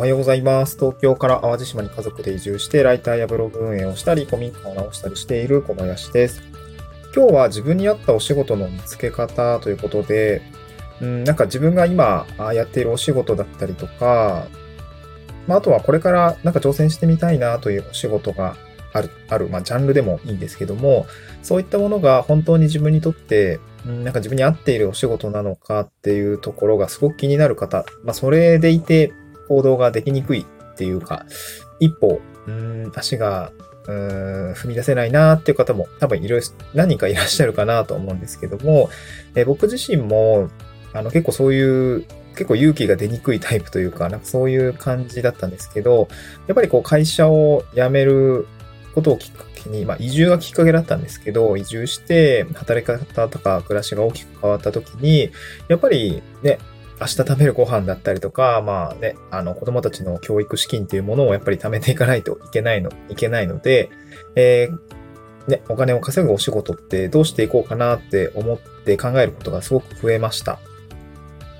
おはようございます。東京から淡路島に家族で移住して、ライターやブログ運営をしたり、古民家を直したりしている小林です。今日は自分に合ったお仕事の見つけ方ということで、うん、なんか自分が今やっているお仕事だったりとか、まあ、あとはこれからなんか挑戦してみたいなというお仕事がある、ある、まあ、ジャンルでもいいんですけども、そういったものが本当に自分にとって、なんか自分に合っているお仕事なのかっていうところがすごく気になる方、まあ、それでいて行動ができにくいっていうか、一歩、うん、足が、うん、踏み出せないなっていう方も多分いろいろ何かいらっしゃるかなと思うんですけども、え僕自身も、あの結構そういう、結構勇気が出にくいタイプというか、なんかそういう感じだったんですけど、やっぱりこう会社を辞めることをきっかけに、まあ移住がきっかけだったんですけど、移住して働き方とか暮らしが大きく変わった時に、やっぱりね、明日食べるご飯だったりとか、まあね、あの子供たちの教育資金っていうものをやっぱり貯めていかないといけないの、いけないので、えーね、お金を稼ぐお仕事ってどうしていこうかなって思って考えることがすごく増えました。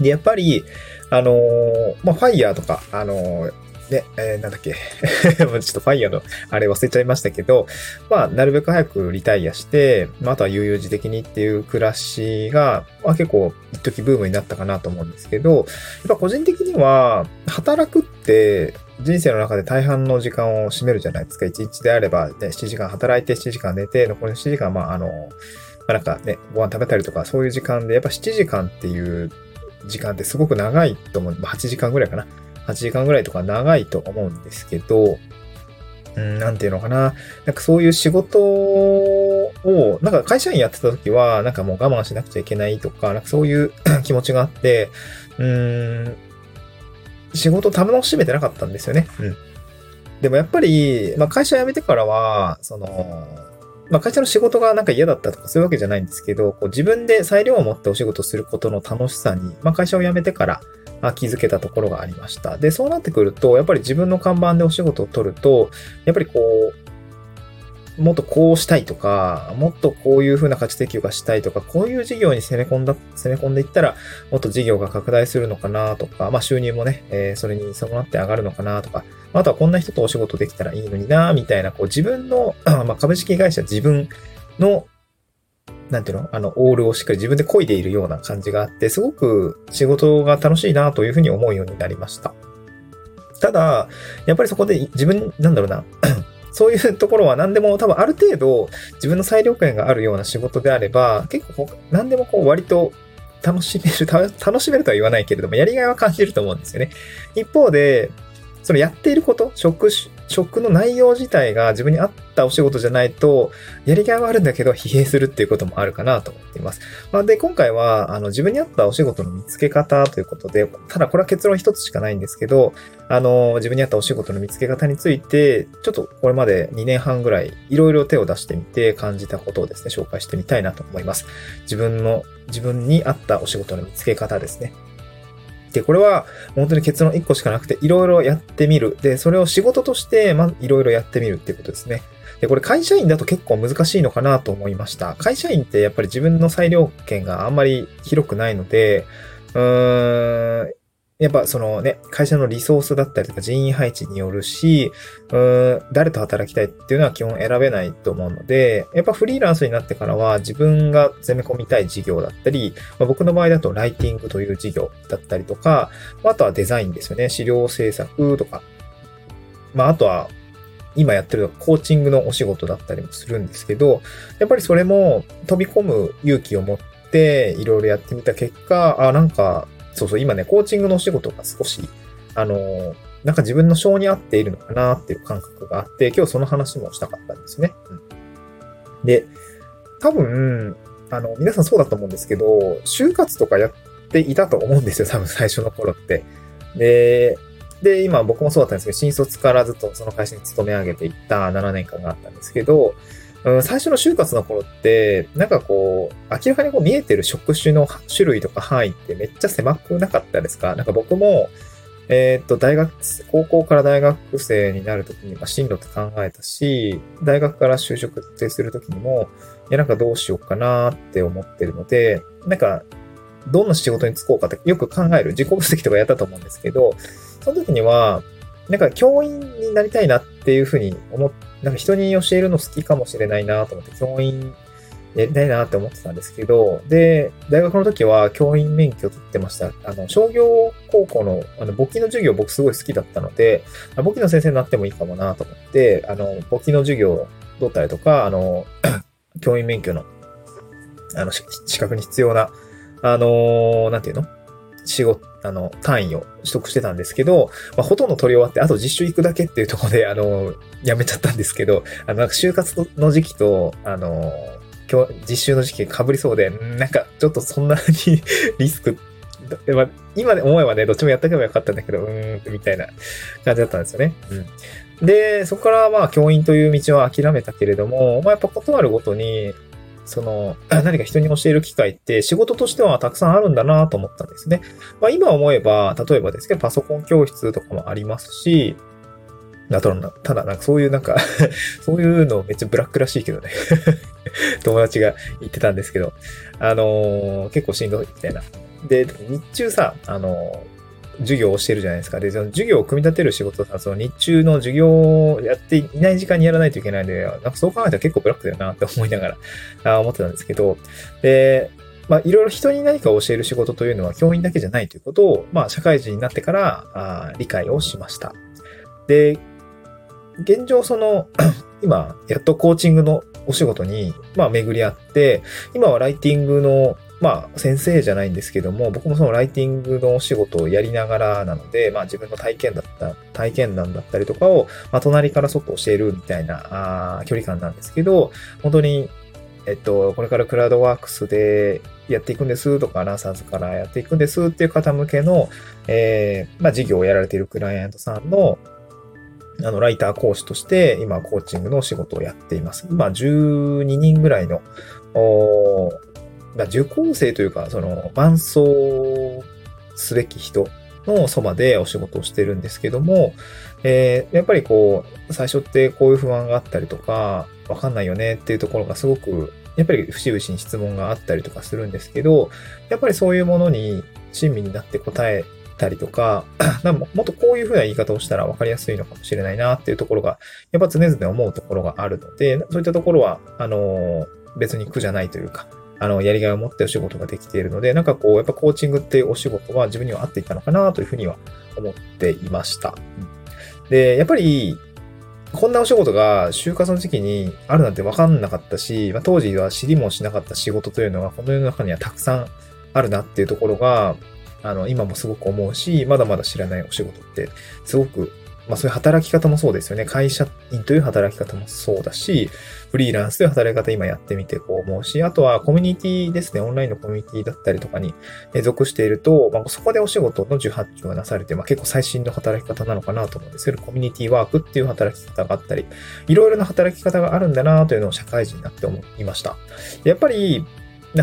で、やっぱり、あのーまあ、ファイヤーとか、あのーね、えーなんだっけ。もうちょっとファイヤーのあれ忘れちゃいましたけど、まあ、なるべく早くリタイアして、まあ、あとは悠々自適にっていう暮らしが、まあ、結構一時ブームになったかなと思うんですけど、やっぱ個人的には、働くって人生の中で大半の時間を占めるじゃないですか。1日であれば、ね、7時間働いて7時間寝て、残りの7時間、まあ、あの、まあ、なんかね、ご飯食べたりとか、そういう時間で、やっぱ7時間っていう時間ってすごく長いと思う。まあ、8時間ぐらいかな。8時間ぐらいとか長いと思うんですけど、うん、なんていうのかな。なんかそういう仕事を、なんか会社員やってた時は、なんかもう我慢しなくちゃいけないとか、なんかそういう 気持ちがあって、うん、仕事楽しめてなかったんですよね。うん。でもやっぱり、まあ会社辞めてからは、その、まあ会社の仕事がなんか嫌だったとかそういうわけじゃないんですけど、こう自分で裁量を持ってお仕事することの楽しさに、まあ会社を辞めてから、気づけたところがありました。で、そうなってくると、やっぱり自分の看板でお仕事を取ると、やっぱりこう、もっとこうしたいとか、もっとこういう風な価値提供がしたいとか、こういう事業に攻め込んだ、攻め込んでいったら、もっと事業が拡大するのかなとか、まあ収入もね、えーそれに伴って上がるのかなとか、あとはこんな人とお仕事できたらいいのになみたいな、こう自分の、まあ株式会社自分のなんていうのあの、オールをしっかり自分で漕いでいるような感じがあって、すごく仕事が楽しいなというふうに思うようになりました。ただ、やっぱりそこで自分、なんだろうな、そういうところは何でも多分ある程度自分の裁量権があるような仕事であれば、結構何でもこう割と楽しめる、楽しめるとは言わないけれども、やりがいは感じると思うんですよね。一方で、そのやっていること、職種、職の内容自体が自分に合ったお仕事じゃないと、やりがいはあるんだけど疲弊するっていうこともあるかなと思っています。まあ、で、今回は、あの、自分に合ったお仕事の見つけ方ということで、ただこれは結論一つしかないんですけど、あの、自分に合ったお仕事の見つけ方について、ちょっとこれまで2年半ぐらい、いろいろ手を出してみて感じたことをですね、紹介してみたいなと思います。自分の、自分に合ったお仕事の見つけ方ですね。で、これは本当に結論1個しかなくて、いろいろやってみる。で、それを仕事として、ま、いろいろやってみるっていうことですね。で、これ会社員だと結構難しいのかなと思いました。会社員ってやっぱり自分の裁量権があんまり広くないので、うーん、やっぱそのね、会社のリソースだったりとか人員配置によるし、うーん、誰と働きたいっていうのは基本選べないと思うので、やっぱフリーランスになってからは自分が攻め込みたい事業だったり、まあ、僕の場合だとライティングという事業だったりとか、あとはデザインですよね。資料制作とか。まあ、あとは、今やってるコーチングのお仕事だったりもするんですけど、やっぱりそれも飛び込む勇気を持っていろいろやってみた結果、あ、なんか、そうそう、今ね、コーチングのお仕事が少し、あの、なんか自分の性に合っているのかなっていう感覚があって、今日その話もしたかったんですね。うん、で、多分、あの、皆さんそうだと思うんですけど、就活とかやっていたと思うんですよ、多分最初の頃って。で、で、今僕もそうだったんですけど、新卒からずっとその会社に勤め上げていった7年間があったんですけど、最初の就活の頃って、なんかこう、明らかにこう見えてる職種の種類とか範囲ってめっちゃ狭くなかったですか？なんか僕も、えーっと、大学、高校から大学生になるときに、まあ、進路って考えたし、大学から就職ってするときにも、いや、なんかどうしようかなって思ってるので、なんか、どんな仕事に就こうかってよく考える、自己分析とかやったと思うんですけど、その時には、なんか教員になりたいなっていうふうに思って、なんか人に教えるの好きかもしれないなと思って、教員やりたいなって思ってたんですけど、で、大学の時は教員免許取ってました。あの、商業高校の、あの、簿記の授業僕すごい好きだったので、簿記の先生になってもいいかもなと思って、あの、簿記の授業を取ったりとか、あの、教員免許の、あの、資格に必要な、あのー、なんていうの？仕事、あの、単位を取得してたんですけど、まあ、ほとんど取り終わって、あと実習行くだけっていうところで、あの、やめちゃったんですけど、あの、就活の時期と、あの、今日、実習の時期被りそうで、なんか、ちょっとそんなに リスク、まあ、今で思えばね、どっちもやったけばよかったんだけど、うーん、みたいな感じだったんですよね。うん。で、そこからまあ、教員という道は諦めたけれども、まあ、やっぱ断るごとに、その、何か人に教える機会って仕事としてはたくさんあるんだなと思ったんですね。まあ今思えば、例えばですけど、パソコン教室とかもありますし、だとただなんかそういうなんか そういうのめっちゃブラックらしいけどね 友達が言ってたんですけど、あのー、結構しんどいみたいな。で、日中さ、あのー、授業をしてるじゃないですか。で、その授業を組み立てる仕事さ、その日中の授業をやっていない時間にやらないといけないんで、なんかそう考えたら結構ブラックだよなって思いながら 思ってたんですけど、で、まあ、いろいろ人に何かを教える仕事というのは教員だけじゃないということを、まあ、社会人になってからあ理解をしました。で、現状その 今、やっとコーチングのお仕事に、まあ、巡り合って、今はライティングの、まあ、先生じゃないんですけども、僕もそのライティングのお仕事をやりながらなので、まあ、自分の体験だった、体験談だったりとかを、まあ、隣からそっと教えるみたいな、あ距離感なんですけど、本当に、えっと、これからクラウドワークスでやっていくんですとか、アナウンサーズからやっていくんですっていう方向けの、えー、まあ、事業をやられているクライアントさんの、あの、ライター講師として、今、コーチングの仕事をやっています。今、12人ぐらいの、受講生というか、その、伴走すべき人のそばでお仕事をしてるんですけども、えー、やっぱりこう、最初ってこういう不安があったりとか、わかんないよねっていうところがすごく、やっぱり節々に質問があったりとかするんですけど、やっぱりそういうものに親身になって答えたりとか、もっとこういう風な言い方をしたら分かりやすいのかもしれないなっていうところが、やっぱ常々思うところがあるので、そういったところは、あの、別に苦じゃないというか、あの、やりがいを持ってお仕事ができているので、なんかこう、やっぱコーチングっていうお仕事は自分には合っていたのかなというふうには思っていました。で、やっぱり、こんなお仕事が就活の時期にあるなんて分かんなかったし、まあ、当時は知りもしなかった仕事というのがこの世の中にはたくさんあるなっていうところが、あの、今もすごく思うし、まだまだ知らないお仕事って、すごく、まあそういう働き方もそうですよね。会社員という働き方もそうだし、フリーランスという働き方今やってみてこう思うし、あとはコミュニティですね。オンラインのコミュニティだったりとかに属していると、まあそこでお仕事の受発注がなされて、まあ結構最新の働き方なのかなと思うんですけど、コミュニティワークっていう働き方があったり、いろいろな働き方があるんだなというのを社会人になって思いました。やっぱり、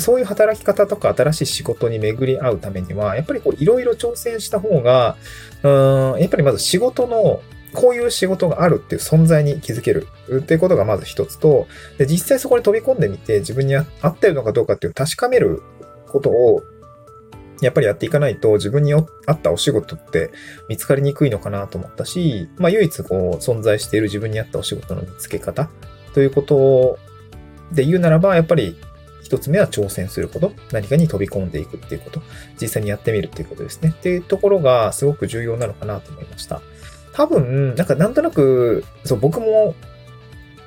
そういう働き方とか新しい仕事に巡り合うためには、やっぱりこういろいろ挑戦した方が、うん、やっぱりまず仕事のこういう仕事があるっていう存在に気づける。っていうことがまず一つと、で実際そこに飛び込んでみて自分に合ってるのかどうかっていう確かめることをやっぱりやっていかないと自分に合ったお仕事って見つかりにくいのかなと思ったし、まあ唯一こう存在している自分に合ったお仕事の見つけ方ということで言うならば、やっぱり一つ目は挑戦すること。何かに飛び込んでいくっていうこと。実際にやってみるっていうことですね。っていうところがすごく重要なのかなと思いました。多分、なんかなんとなく、そう、僕も、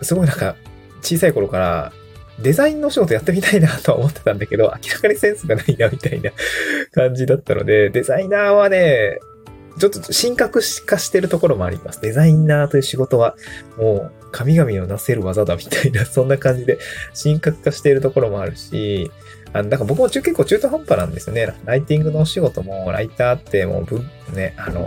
すごいなんか、小さい頃からデザインの仕事やってみたいなとは思ってたんだけど、明らかにセンスがないなみたいな感じだったので、デザイナーはね、ちょっと神格化してるところもあります。デザイナーという仕事は、もう、神々をなせる技だみたいな、そんな感じで神格化しているところもあるし、あの、だから僕も中結構中途半端なんですよね。ライティングのお仕事も、ライターってもう文、ね、あの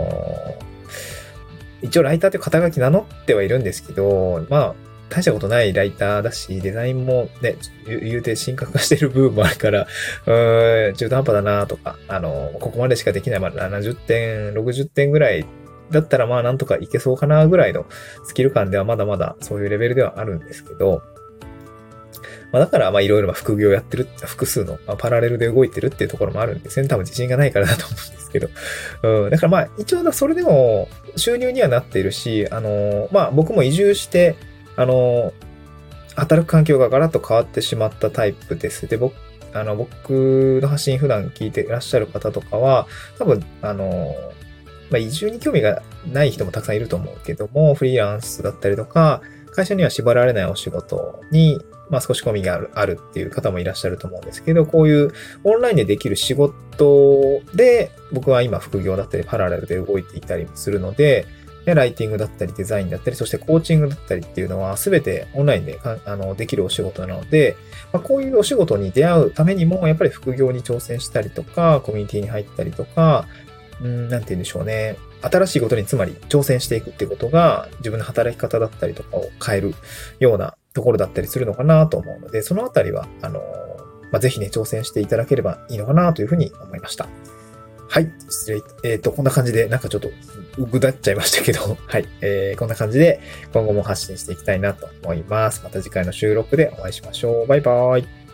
ー、一応ライターって肩書き名乗ってはいるんですけど、まあ、大したことないライターだし、デザインもね、言うて神格化してる部分もあるから、うーん、中途半端だなとか、あの、ここまでしかできない、まあ70点、60点ぐらいだったらまあなんとかいけそうかなぐらいのスキル感ではまだまだそういうレベルではあるんですけど、まあ、だから、まあ、いろいろ副業やってる、複数の、ま、パラレルで動いてるっていうところもあるんですね。多分自信がないからだと思うんですけど。うん。だからまあ、一応それでも収入にはなっているし、あの、まあ、僕も移住して、あの、働く環境がガラッと変わってしまったタイプです。で、僕、あの、僕の発信普段聞いていらっしゃる方とかは、多分、あの、まあ、移住に興味がない人もたくさんいると思うけども、フリーランスだったりとか、会社には縛られないお仕事に、まあ、少し込みがあるあるっていう方もいらっしゃると思うんですけど、こういうオンラインでできる仕事で、僕は今副業だったりパラレルで動いていたりするので、ライティングだったりデザインだったり、そしてコーチングだったりっていうのは全てオンラインであのできるお仕事なので、まあ、こういうお仕事に出会うためにも、やっぱり副業に挑戦したりとか、コミュニティに入ったりとか、うん、なんて言うんでしょうね。新しいことにつまり挑戦していくってことが自分の働き方だったりとかを変えるようなところだったりするのかなと思うので、そのあたりは、あの、まあ、ぜひね、挑戦していただければいいのかなというふうに思いました。はい。失礼。えっ、ー、と、こんな感じで、なんかちょっと、ぐだっちゃいましたけど、はい。えー、こんな感じで、今後も発信していきたいなと思います。また次回の収録でお会いしましょう。バイバーイ。